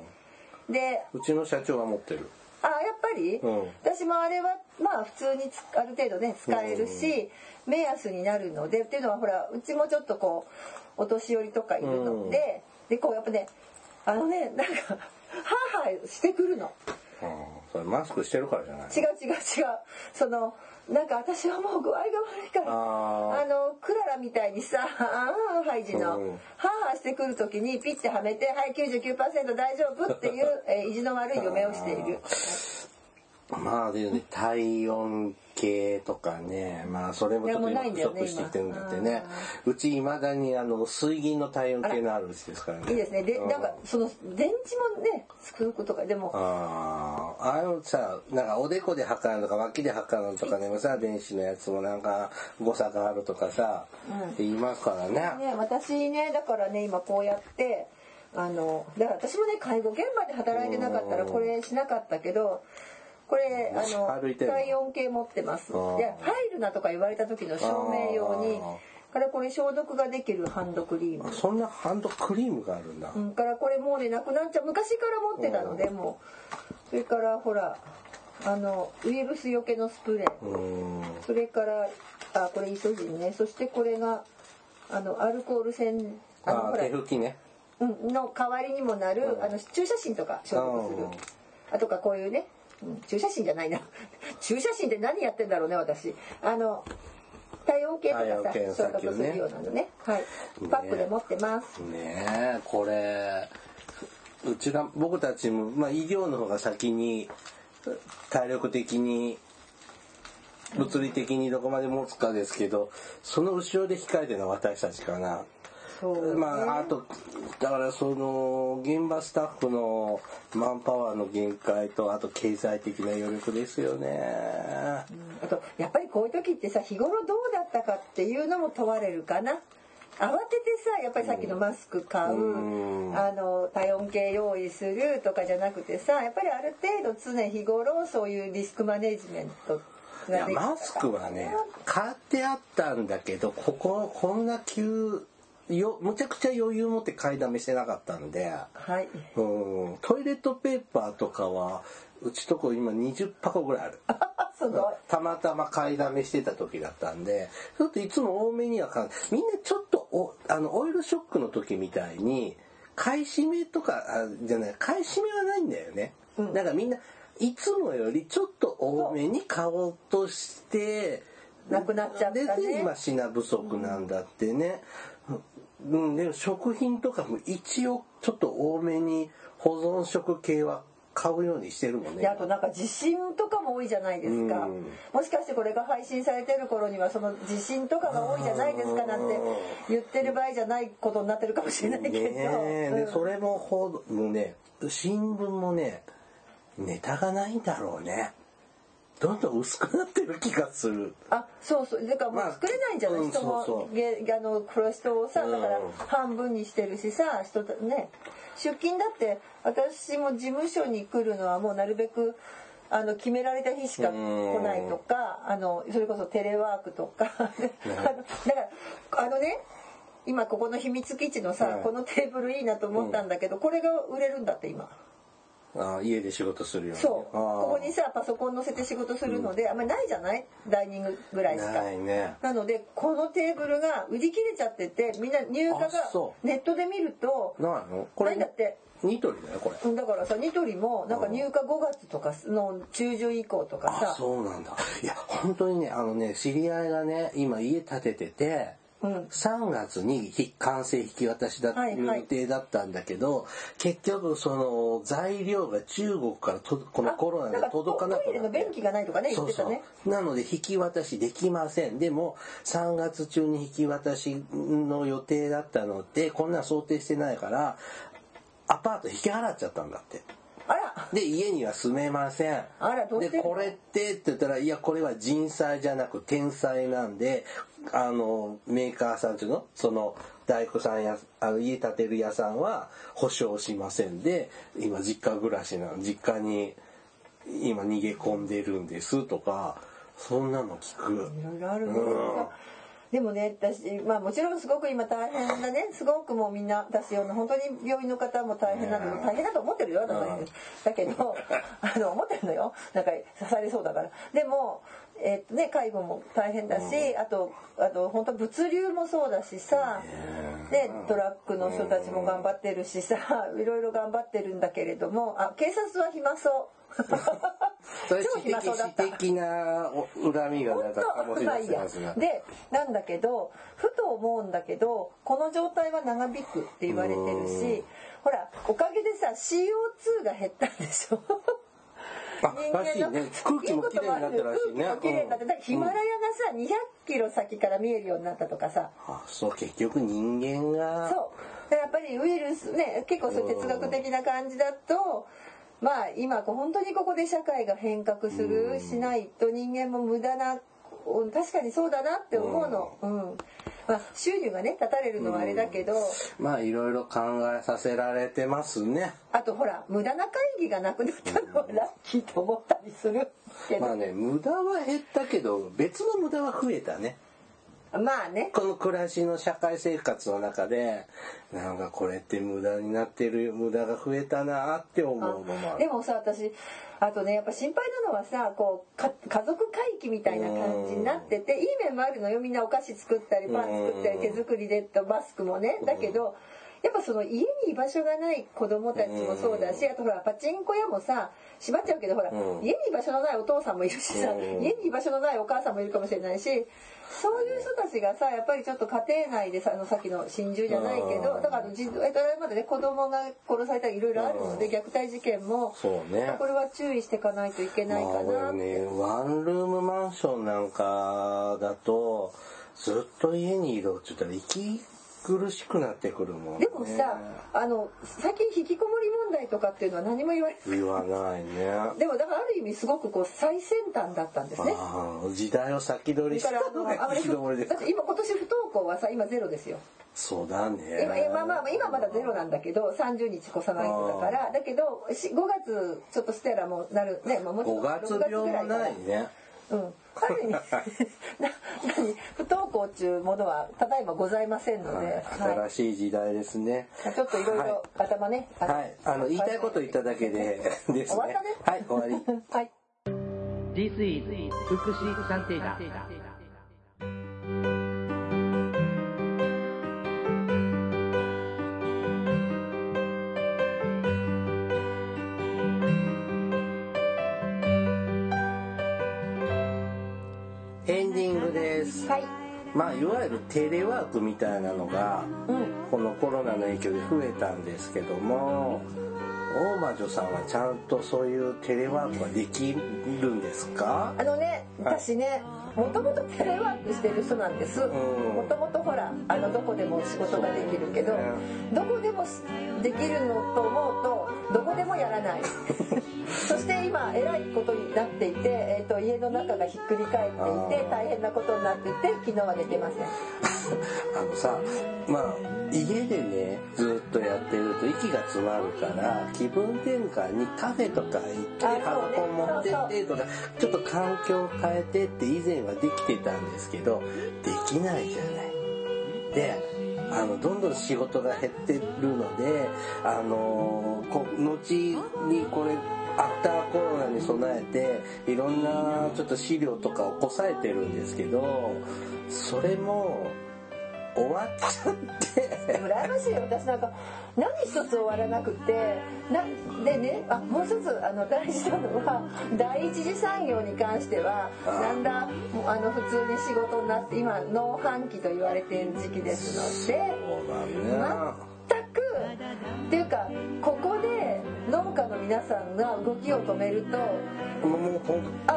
でうちの社長は持ってる。あやっぱり、うん。私もあれはまあ普通につある程度ね使えるし、目安になるのでっていうのはほらうちもちょっとこうお年寄りとかいるので、でこうやっぱねあのねなんかハーハーしてくるの。うんそれマスクしてるからじゃない違う違う違う。そのなんか私はもう具合が悪いから。あのクララみたいにさ ハイジの、うん。ハーハーしてくる時にピッてはめて「はい99%大丈夫」っていう、えー意地の悪い嫁をしている。まあでね体温系とかねまあそれもちょっと今不足してきてるんだってね。うちいまだにあの水銀の体温計のあるうちですから。ねいいですね。でなんかその電池もね作ることかでも。あああのさなんかおでこで測るのとか脇で測るのとかでもさ電子のやつもなんか誤差があるとかさ、って言いますからね。ね私ねだからね今こうやってあのだから私もね介護現場で働いてなかったらこれしなかったけどこれあの体温計持ってます。で入るなとか言われた時の証明用にからこれ消毒ができるハンドクリーム。そんなハンドクリームがあるんだ、うんからこれもうねなくなっちゃう。昔から持ってたのでもう。それからほらあのウイルスよけのスプレー。うん。それからあこれイソジンね。そしてこれがあのアルコール栓あのほら手拭きね。うんの代わりにもなる、あの注射芯とか消毒する。うん。あとかこういうね、うん注射芯じゃないな。注射芯って何やってんだろうね私。あの体温計とかさ消毒するようなのね。はい。パックで持ってます、ねえこれうちが僕たちも、まあ、医療の方が先に体力的に物理的にどこまで持つかですけどその後ろで控えてるのは私たちかな。そう、ね、まああとだからその現場スタッフのマンパワーの限界とあと経済的な余力ですよね。あとやっぱりこういう時ってさ日頃どうだったかっていうのも問われるかな。慌ててさやっぱりさっきのマスク買う、うん。あの体温計用意するとかじゃなくてさやっぱりある程度常日頃そういうリスクマネジメントいやマスクはね買ってあったんだけどこここんな急よむちゃくちゃ余裕持って買いだめしてなかったんで、はい。うん、トイレットペーパーとかはうちとこ今20箱ぐらいある。すごい。たまたま買いだめしてた時だったんで。ちょっといつも多めには買う。みんなちょっとおあのオイルショックの時みたいに買い占めとかあじゃない。買い占めはないんだよね、うん。だからみんないつもよりちょっと多めに買おうとしてなくなっちゃったね。で今品不足なんだってね、うん、でも食品とかも一応ちょっと多めに保存食系は買うようにしてるもんねであとなんか地震とかも多いじゃないですか、うん。もしかしてこれが配信されてる頃にはその地震とかが多いじゃないですかなんて言ってる場合じゃないことになってるかもしれないけど、ねうん。それもほどもうね新聞もねネタがないんだろうねどんどん薄くなってる気がする。あそうそう。だからもうまあ作れないんじゃない、うん人もそうそう。げあのこれ人をさうん。だから半分にしてるしさ人とね。出勤だって私も事務所に来るのはもうなるべくあの決められた日しか来ないとかあのそれこそテレワークとか。あのだからあのね今ここの秘密基地のさ、はい。このテーブルいいなと思ったんだけど、これが売れるんだって今。あ家で仕事するように。そう。ここにさパソコン載せて仕事するので、あんまりないじゃない？ダイニングぐらいしか。ないね。なのでこのテーブルが売り切れちゃっててみんな入荷がネットで見るとないの？これないんだって？ニトリだよこれ。うんだからさニトリもなんか入荷5月とかの中旬以降とかあさそうなんだ。いや本当にねあのね知り合いがね今家建てててうん3月に完成引き渡しだっていうはいはい予定だったんだけど、結局その材料が中国からとこのコロナで届かなくなって。便器がないとかね言そうそってたね。うなので引き渡しできません。でも3月中に引き渡しの予定だったのでこんなん想定してないからアパート引き払っちゃったんだってあら。で家には住めません。あらどうでこれってって言ったらいやこれは人災じゃなく天災なんであのメーカーさんっていうの？その大工さんやあの家建てる屋さんは保証しません。で今実家暮らしなの実家に今逃げ込んでるんですとかそんなの聞く。いろいろあるんですよでもね私まあもちろんすごく今大変だね。すごくもうみんな私よ本当に病院の方も大変なの。うん。大変だと思ってるよ。私はうん。だけど あの思ってるのよ。なんか刺されそうだから。でもえっとね介護も大変だしあとあと本当物流もそうだしさ。でトラックの人たちも頑張ってるしさ。いろいろ頑張ってるんだけれども。あ警察は暇そう それ超私的暇そうだった私的なお恨みが本なんかかもしれま当まあいいやせんが。でなんだけどふと思うんだけどこの状態は長引くって言われてるうん。しほらおかげでさ CO2 が減ったんでしょ？あらしいね。空気も綺麗になったらしいね。空気も綺麗になってだからヒマラヤがさ200キロ先から見えるようになったとかさ。あそう結局人間が。そう。でやっぱりウイルスね結構そう哲学的な感じだとまあ今こう本当にここで社会が変革するしないと人間も無駄なうん確かにそうだなって思うの。うん。まあ、収入がね立たれるのはあれだけど、まあいろいろ考えさせられてますね。あとほら無駄な会議がなくなったのはラッキーと思ったりするけど、まあね無駄は減ったけど別の無駄は増えたねまあね。この暮らしの社会生活の中でなんかこれって無駄になってる無駄が増えたなって思うのもある。でもさ私あとねやっぱ心配なのはさこうか家族会議みたいな感じになってていい面もあるのよ。みんなお菓子作ったりパン作ったり手作りでとマスクもね。だけどやっぱその家に居場所がない子供たちもそうだしあとほらパチンコ屋もさ閉まっちゃうけどほらうん。家に居場所のないお父さんもいるしさうん。家に居場所のないお母さんもいるかもしれないしそういう人たちがさやっぱりちょっと家庭内でさあのさっきの心中じゃないけどだからあれまでね子供が殺されたりいろいろあるので虐待事件もそうね。これは注意していかないといけないかまあなって。俺ねワンルームマンションなんかだとずっと家にいろって言ったら息苦しくなってくるもん、ね、でもさあの最近引きこもり問題とかっていうのは何も言われない言わないね。でもだからある意味すごくこう最先端だったんですね。ああ時代を先取りしただからあののが引きこもりで。すだって今今年不登校はさ今ゼロですよ。そうだね。今今まあ今まだゼロなんだけど30日越さないとだからだけどし5月ちょっとしたらもうなるねまあもうちょ5っと月6月病もぐらいから。ないねうん。ある意味な何？不登校っていうものはただいまございませんので、はい、はい。新しい時代ですね。ちょっといろいろ頭ね、はい。あの言いたいこと言っただけでですね終わったね。はい終わり。はい。This is 福祉探偵団い。まあいわゆるテレワークみたいなのがうん。このコロナの影響で増えたんですけども大魔女さんはちゃんとそういうテレワークはできるんですか？あのね、私ね、もともとテレワークしてる人なんです。んもともとほら、あのどこでも仕事ができるけどね、どこでもできるのと思うと、どこでもやらない。そして今、えらいことになっていて、えっ、と、家の中がひっくり返っていて、大変なことになっていて、昨日は寝てません。あのさまあ家でねずっとやってると息が詰まるから気気分転換にカフェとか行ってあハロコ持ってってとかちょっと環境を変えてって以前はできてたんですけどできないじゃない。であのどんどん仕事が減ってるのであのこ後にこれアフターコロナに備えていろんなちょっと資料とかをこさえてるんですけどそれも終わっちゃって。羨ましいよ私なんか。何一つ終わらなくて。なでねあもう一つあの大事なのは第一次産業に関してはだんだんあの普通に仕事になって今農繁期と言われている時期ですので全くっていうかここで農家の皆さんが動きを止めるともう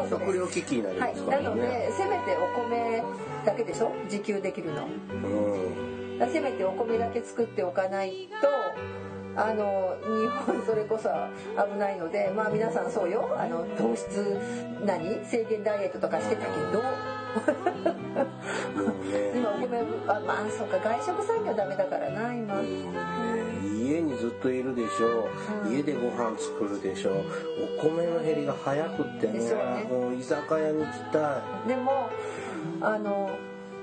食料危機になりはいなますからね、のでせめてお米だけでしょ？自給できるの。うん。せめてお米だけ作っておかないとあの日本それこそ危ないのでまあ皆さんそうよ。あの糖質何制限ダイエットとかしてたけど。今お米あまあそうか外食産業ダメだからな今。もうね家にずっといるでしょ、う。ん。家でご飯作るでしょお米の減りが早くってね。ね。もう居酒屋に行きたい。でもあの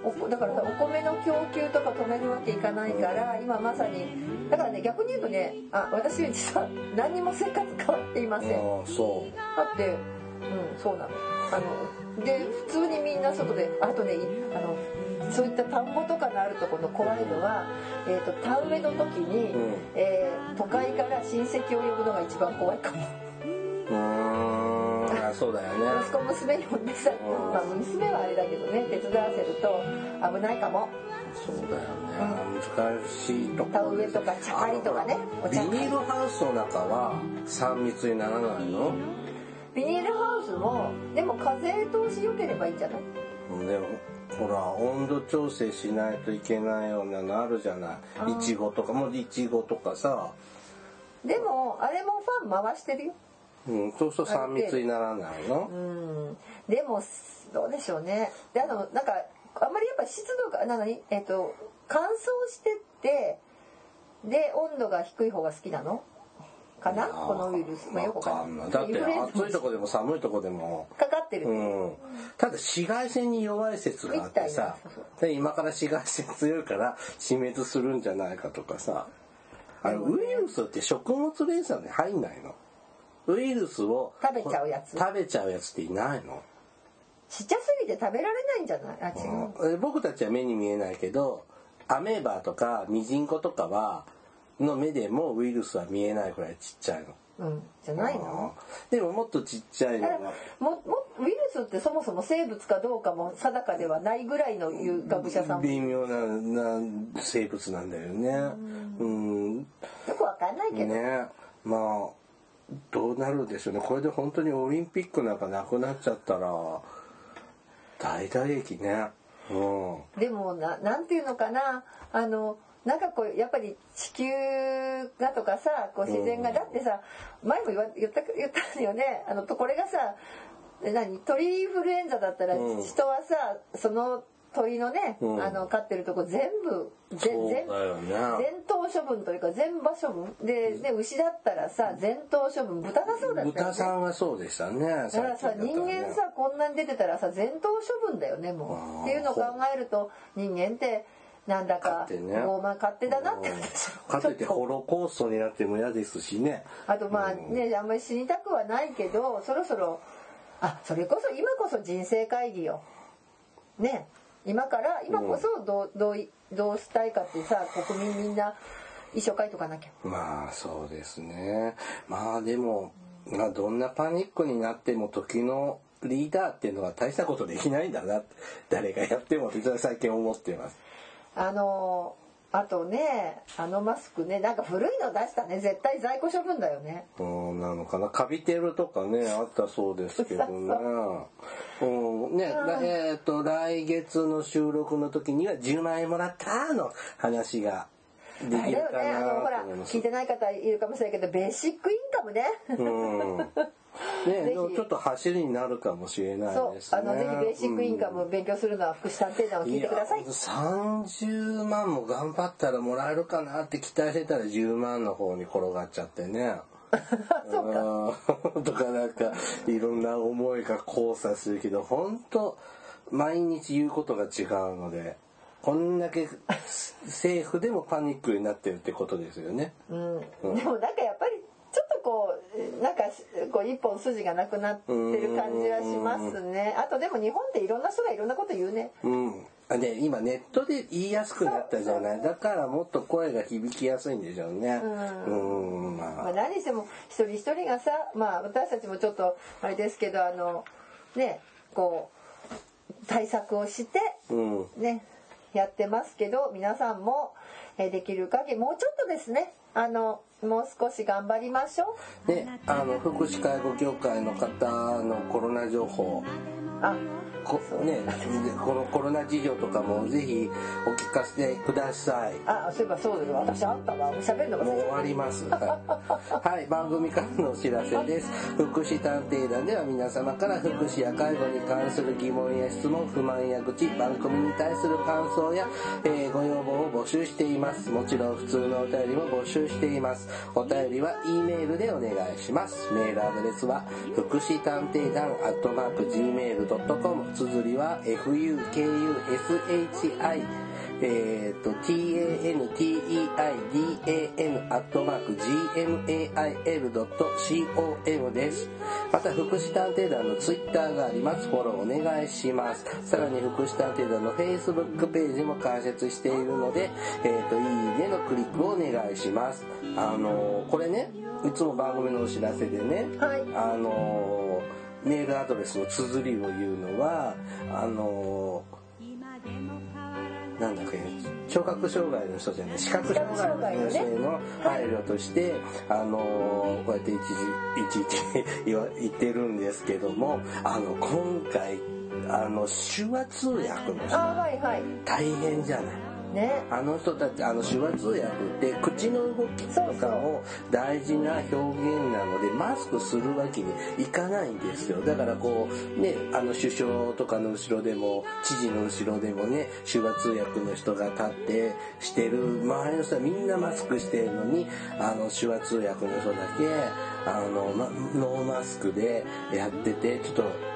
おだからさお米の供給とか止めるわけいかないから今まさにだからね逆に言うとねあ私実は何にも生活変わっていません。ああそだってうんそうなのあので普通にみんな外であとねいあのそういった田んぼとかのあるところの怖いのは、えー、と田植えの時に、うん。えー都会から親戚を呼ぶのが一番怖いかも。うん。あそうだよね。息子娘呼んでさ、うん。まあ、娘はあれだけどね手伝わせると危ないかも。そうだよね、難しいとこ田植えとか茶刈りとかねビニールハウスの中は3密にならないの？ビニールハウスもでも風通し良ければいいんじゃない？でもほら温度調整しないといけないようなのあるじゃない。いちごとかもういちごとかさ。でもあれもファン回してるよ。うんそうすると3密にならないの。うん。でもどうでしょうね。であのなんかあんまりやっぱ湿度がなにえっ、と乾燥してってで温度が低い方が好きなの？かな？このウイルス。まあよくわかんない。だって暑いとこでも寒いとこでも。かかってる、うんただ紫外線に弱い説があってさで今から紫外線強いから死滅するんじゃないかとかさ。あれウイルスって食物連鎖に入んないの。ウイルスを食べちゃうやつ？食べちゃうやつっていないの。ちっちゃすぎて食べられないんじゃない？あ違う、うん僕たちは目に見えないけどアメーバとかミジンコとかはの目でもウイルスは見えないくらいちっちゃいの。うん、じゃないの？でももっとちっちゃいのがももウイルスってそもそも生物かどうかも定かではないぐらいのいう学者さん微妙なな生物なんだよね。うん。くわかんないけど、ねまあどうなるでしょうね。これで本当にオリンピックなんかなくなっちゃったら大打撃ね。うん。でもななんていうのかなあのなんかこうやっぱり地球がとかさこう自然が、だってさ前も言わ言った言ったよね。あのとこれがさ何？鳥インフルエンザだったらうん。人はさその鳥のね、うん。あの飼ってるとこ全部全だよね。全頭処分というか全場処分？でで牛だったらさ全頭処分？豚がそうだったよね。豚さんはそうでしたね。だからさね。人間さこんなに出てたらさ全頭処分だよねもう。っていうのを考えると人間ってなんだか勝手ね。傲慢勝手だなって。うん。かといってホロコーストになっても嫌ですしね。あとまあねあんまり死にたくはないけどそろそろあそれこそ今こそ人生会議よ。ね。今から今こそどうどういどうしたいかってさ国民みんな一生書いとかなきゃ。まあそうですね。まあでも、まあどんなパニックになっても時のリーダーっていうのは大したことできないんだなって誰がやっても最近思ってます。あのあとねあのマスクねなんか古いの出したね絶対在庫処分だよねうん、なのかな。カビてるとかね、あったそうですけどね。うん、ね、だえっ、と、来月の収録の時には10万円もらったの話ができるかねあのほらなと思います聞い。てない方いるかもしれないけどベーシックインカムねうん。ね、ちょっと走りになるかもしれないですね。あのぜひベーシックインカムを勉強するのは福祉探偵団を聞いてくださいや30万も頑張ったらもらえるかなって期待してたら10万の方に転がっちゃってね。そうかか。とかなんかいろんな思いが交差するけど本当毎日言うことが違うのでこんだけ 政府でもパニックになってるってことですよね。うん、でもなんかやっぱりこうなんかこう一本筋がなくなってる感じはしますねあとでも日本っていろんな人がいろんなこと言うねうん。あで今ネットで言いやすくなったじゃない？だからもっと声が響きやすいんでしょうね。うん、ままあ、あ。何しても一人一人がさまあ私たちもちょっとあれですけどあのねこう対策をしてうん。ねやってますけど皆さんもえーできる限りもうちょっとですねあのもう少し頑張りましょうで、あの福祉介護協会の方のコロナ情報。あこね、でこのコロナ事情とかもぜひお聞かせください。あそういえばそうだよ私あったわ喋るのがもう終わります。はい、はい番組からのお知らせです。福祉探偵団では皆様から福祉や介護に関する疑問や質問、不満や愚痴、番組に対する感想や、えーご要望を募集しています。もちろん普通のお便りも募集しています。お便りは E メールでお願いします。メールアドレスは福祉探偵団アットマーク Gmail.com 綴りは fukushi えっ、と、tanteidan アットマーク gmail.com です。また、福祉探偵団のツイッターがあります。フォローお願いします。さらに、福祉探偵団の Facebook ページも開設しているので、えっ、と、いいねのクリックをお願いします。あのーこれね、いつも番組のお知らせでね、はいあのーメールアドレスの綴りを言うのは、あのーなんだっけ？聴覚障害の人じゃない？視覚障害の人への配慮として、あのこうやって一時いちいち言わ言ってるんですけどもあの今回あの手話通訳の人。あはいはい。大変じゃない？ね。あの人たちあの手話通訳って口の動きとかも大事な表現なのでマスクするわけにいかないんですよ。だからこうねあの首相とかの後ろでも知事の後ろでもね手話通訳の人が立ってしてる周りの人はみんなマスクしてるのにあの手話通訳の人だけあの、ま、ノーマスクでやっててちょっと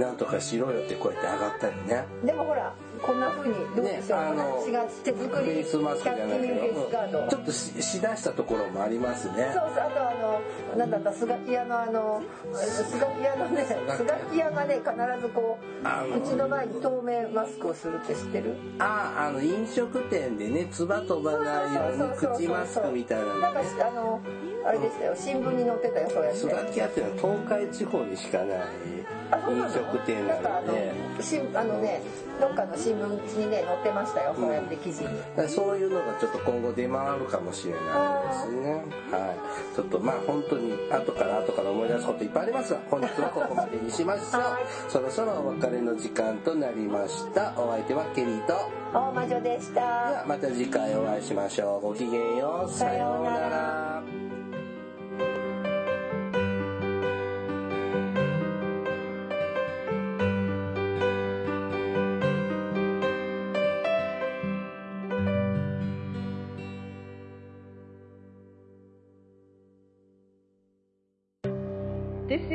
なんとかしろよってこうやって上がったりね。でもほらこんな風にどうでしょう、ねが手作フェりイスマスクじゃないけキャッチフェイスガードどちょっとししだしたところもありますね。そうそう。あとあのなんだった？スガキ屋のあのスガキ屋のねスガキ屋。がね必ずこあのう口の前に透明マスクをするって知ってる？ああの飲食店でね唾飛ばないように口マスクみたいなのなんかねあのあれでしたよ新聞に載ってたよそうやってスガキ屋っていうのは東海地方にしかない飲食店なので。あのねどっかの新聞にね載ってましたよそうやって記事に、そういうのがちょっと今後出回るかもしれないですね。はい。ちょっとまあ本当に後から後から思い出すこといっぱいありますが本日はここまでにしましょう。はい。そろそろお別れの時間となりました。お相手はケリーと。大魔女でした。ではまた次回お会いしましょう。ごきげんよう。さようなら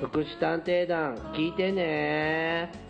福祉探偵団聞いてね。